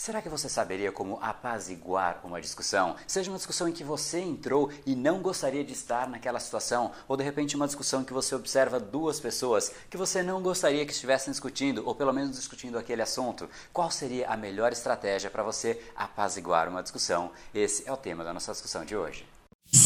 Será que você saberia como apaziguar uma discussão? Seja uma discussão em que você entrou e não gostaria de estar naquela situação, ou de repente uma discussão em que você observa duas pessoas que você não gostaria que estivessem discutindo, ou pelo menos discutindo aquele assunto. Qual seria a melhor estratégia para você apaziguar uma discussão? Esse é o tema da nossa discussão de hoje.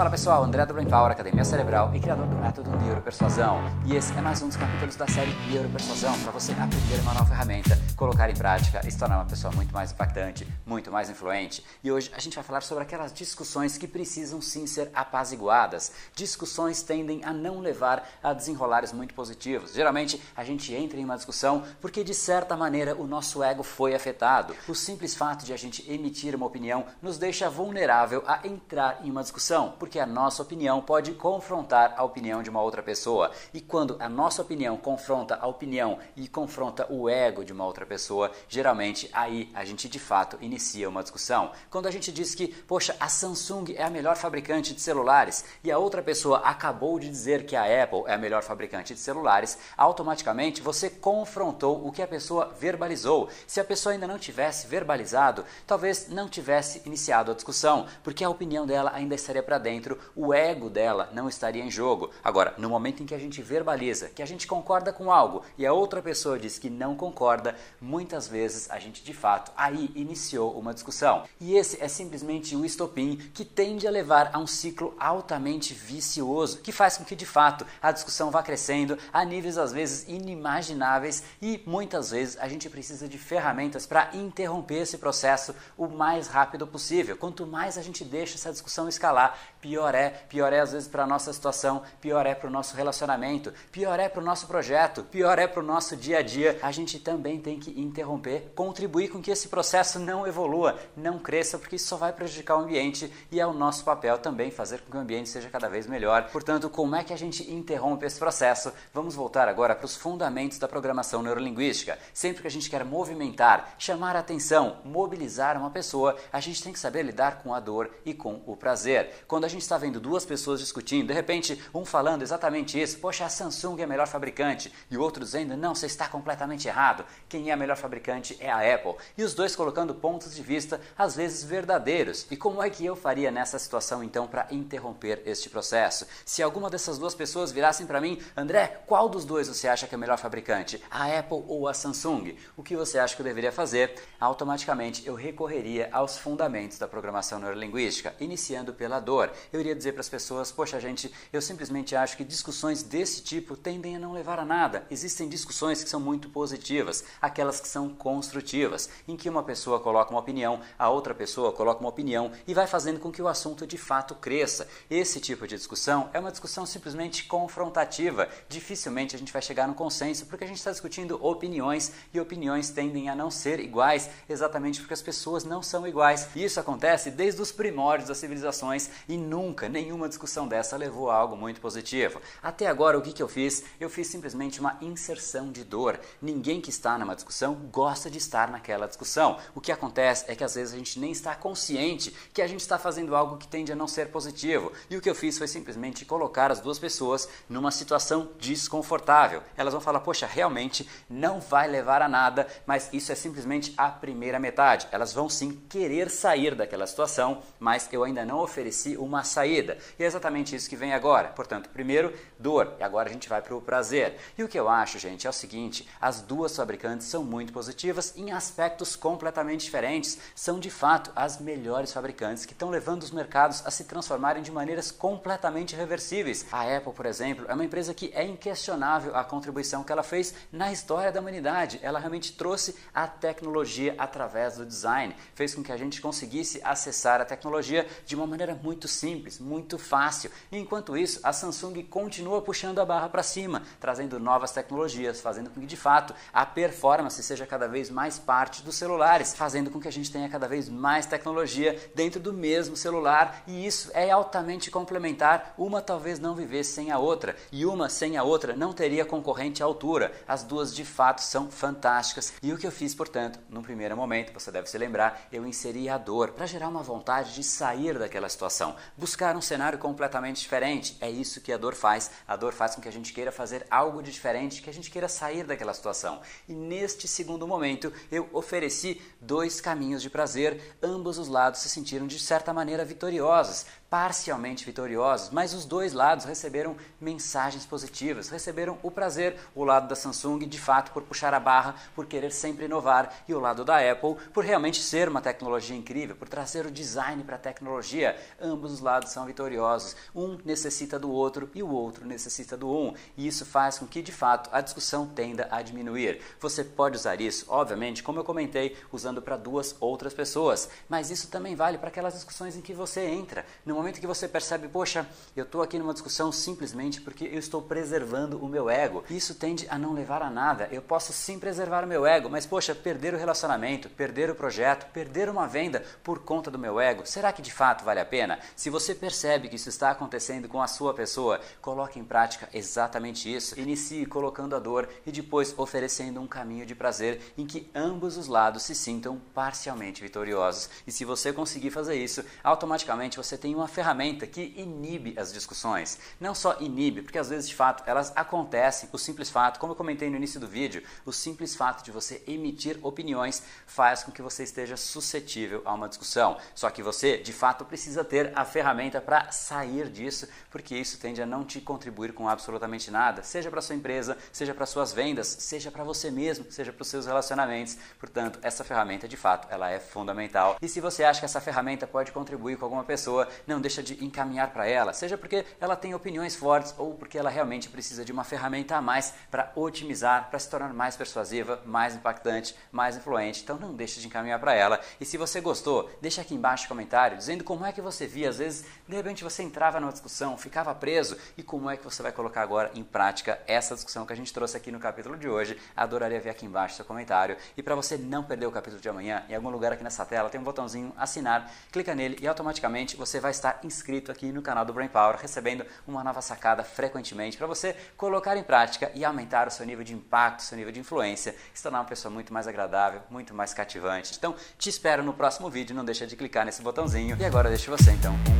Fala pessoal, André do Brain Power, Academia Cerebral e criador do método Neuropersuasão. E esse é mais um dos capítulos da série Neuropersuasão para você aprender uma nova ferramenta, colocar em prática e se tornar uma pessoa muito mais impactante, muito mais influente. E hoje a gente vai falar sobre aquelas discussões que precisam sim ser apaziguadas. Discussões tendem a não levar a desenrolares muito positivos. Geralmente a gente entra em uma discussão porque de certa maneira o nosso ego foi afetado. O simples fato de a gente emitir uma opinião nos deixa vulnerável a entrar em uma discussão a nossa opinião pode confrontar a opinião de uma outra pessoa. E quando a nossa opinião confronta a opinião e confronta o ego de uma outra pessoa, geralmente aí a gente de fato inicia uma discussão. Quando a gente diz que, poxa, a Samsung é a melhor fabricante de celulares e a outra pessoa acabou de dizer que a Apple é a melhor fabricante de celulares, automaticamente você confrontou o que a pessoa verbalizou. Se a pessoa ainda não tivesse verbalizado, talvez não tivesse iniciado a discussão, porque a opinião dela ainda estaria para dentro dentro, o ego dela não estaria em jogo. Agora, no momento em que a gente verbaliza, que a gente concorda com algo e a outra pessoa diz que não concorda, muitas vezes a gente de fato aí iniciou uma discussão. E esse é simplesmente o estopim que tende a levar a um ciclo altamente vicioso, que faz com que de fato a discussão vá crescendo a níveis às vezes inimagináveis e muitas vezes a gente precisa de ferramentas para interromper esse processo o mais rápido possível. Quanto mais a gente deixa essa discussão escalar, pior é. Pior é às vezes para a nossa situação, pior é para o nosso relacionamento, pior é para o nosso projeto, pior é para o nosso dia a dia. A gente também tem que interromper, contribuir com que esse processo não evolua, não cresça, porque isso só vai prejudicar o ambiente e é o nosso papel também fazer com que o ambiente seja cada vez melhor. Portanto, como é que a gente interrompe esse processo? Vamos voltar agora para os fundamentos da programação neurolinguística. Sempre que a gente quer movimentar, chamar a atenção, mobilizar uma pessoa, a gente tem que saber lidar com a dor e com o prazer. Quando a gente está vendo duas pessoas discutindo, de repente um falando exatamente isso, poxa, a Samsung é a melhor fabricante, e o outro dizendo, não, você está completamente errado, quem é a melhor fabricante é a Apple. E os dois colocando pontos de vista, às vezes verdadeiros. E como é que eu faria nessa situação então para interromper este processo? Se alguma dessas duas pessoas virassem para mim, André, qual dos dois você acha que é a melhor fabricante? A Apple ou a Samsung? O que você acha que eu deveria fazer? Automaticamente eu recorreria aos fundamentos da programação neurolinguística, iniciando pela dor eu iria dizer para as pessoas: poxa, gente, eu simplesmente acho que discussões desse tipo tendem a não levar a nada. Existem discussões que são muito positivas, aquelas que são construtivas, em que uma pessoa coloca uma opinião, a outra pessoa coloca uma opinião e vai fazendo com que o assunto de fato cresça. Esse tipo de discussão é uma discussão simplesmente confrontativa. Dificilmente a gente vai chegar no consenso porque a gente está discutindo opiniões e opiniões tendem a não ser iguais exatamente porque as pessoas não são iguais. Isso acontece desde os primórdios das civilizações e nunca nenhuma discussão dessa levou a algo muito positivo. Até agora, o que, que eu fiz? Eu fiz simplesmente uma inserção de dor. Ninguém que está numa discussão gosta de estar naquela discussão. O que acontece é que às vezes a gente nem está consciente que a gente está fazendo algo que tende a não ser positivo. E o que eu fiz foi simplesmente colocar as duas pessoas numa situação desconfortável. Elas vão falar, poxa, realmente não vai levar a nada, mas isso é simplesmente a primeira metade. Elas vão sim querer sair daquela situação, mas eu ainda não ofereci uma uma saída. E é exatamente isso que vem agora. Portanto, primeiro, dor, e agora a gente vai para o prazer. E o que eu acho, gente, é o seguinte: as duas fabricantes são muito positivas em aspectos completamente diferentes. São de fato as melhores fabricantes que estão levando os mercados a se transformarem de maneiras completamente reversíveis. A Apple, por exemplo, é uma empresa que é inquestionável a contribuição que ela fez na história da humanidade. Ela realmente trouxe a tecnologia através do design, fez com que a gente conseguisse acessar a tecnologia de uma maneira muito simples simples, muito fácil. Enquanto isso, a Samsung continua puxando a barra para cima, trazendo novas tecnologias, fazendo com que de fato a performance seja cada vez mais parte dos celulares, fazendo com que a gente tenha cada vez mais tecnologia dentro do mesmo celular. E isso é altamente complementar. Uma talvez não vivesse sem a outra, e uma sem a outra não teria concorrente à altura. As duas de fato são fantásticas. E o que eu fiz, portanto, no primeiro momento, você deve se lembrar, eu inseri a dor para gerar uma vontade de sair daquela situação, buscar um cenário completamente diferente. É isso que a dor faz. A dor faz com que a gente queira fazer algo de diferente, que a gente queira sair daquela situação. E neste segundo momento, eu ofereci dois caminhos de prazer, ambos os lados se sentiram de certa maneira vitoriosos parcialmente vitoriosos, mas os dois lados receberam mensagens positivas, receberam o prazer, o lado da Samsung de fato por puxar a barra, por querer sempre inovar, e o lado da Apple por realmente ser uma tecnologia incrível, por trazer o design para a tecnologia. Ambos os lados são vitoriosos. Um necessita do outro e o outro necessita do um, e isso faz com que de fato a discussão tenda a diminuir. Você pode usar isso, obviamente, como eu comentei, usando para duas outras pessoas, mas isso também vale para aquelas discussões em que você entra. Não momento que você percebe, poxa, eu estou aqui numa discussão simplesmente porque eu estou preservando o meu ego. Isso tende a não levar a nada. Eu posso sim preservar o meu ego, mas poxa, perder o relacionamento, perder o projeto, perder uma venda por conta do meu ego, será que de fato vale a pena? Se você percebe que isso está acontecendo com a sua pessoa, coloque em prática exatamente isso. Inicie colocando a dor e depois oferecendo um caminho de prazer em que ambos os lados se sintam parcialmente vitoriosos. E se você conseguir fazer isso, automaticamente você tem uma ferramenta que inibe as discussões. Não só inibe, porque às vezes de fato elas acontecem, o simples fato, como eu comentei no início do vídeo, o simples fato de você emitir opiniões faz com que você esteja suscetível a uma discussão. Só que você de fato precisa ter a ferramenta para sair disso, porque isso tende a não te contribuir com absolutamente nada, seja para sua empresa, seja para suas vendas, seja para você mesmo, seja para os seus relacionamentos. Portanto, essa ferramenta de fato ela é fundamental. E se você acha que essa ferramenta pode contribuir com alguma pessoa, não não deixa de encaminhar para ela, seja porque ela tem opiniões fortes ou porque ela realmente precisa de uma ferramenta a mais para otimizar, para se tornar mais persuasiva, mais impactante, mais influente. Então não deixe de encaminhar para ela. E se você gostou, deixa aqui embaixo um comentário dizendo como é que você via. Às vezes, de repente, você entrava numa discussão, ficava preso e como é que você vai colocar agora em prática essa discussão que a gente trouxe aqui no capítulo de hoje. Adoraria ver aqui embaixo seu comentário. E para você não perder o capítulo de amanhã, em algum lugar aqui nessa tela tem um botãozinho assinar. Clica nele e automaticamente você vai estar estar inscrito aqui no canal do Brain Power, recebendo uma nova sacada frequentemente para você colocar em prática e aumentar o seu nível de impacto, seu nível de influência, se tornar uma pessoa muito mais agradável, muito mais cativante. Então, te espero no próximo vídeo, não deixa de clicar nesse botãozinho. E agora deixo você então com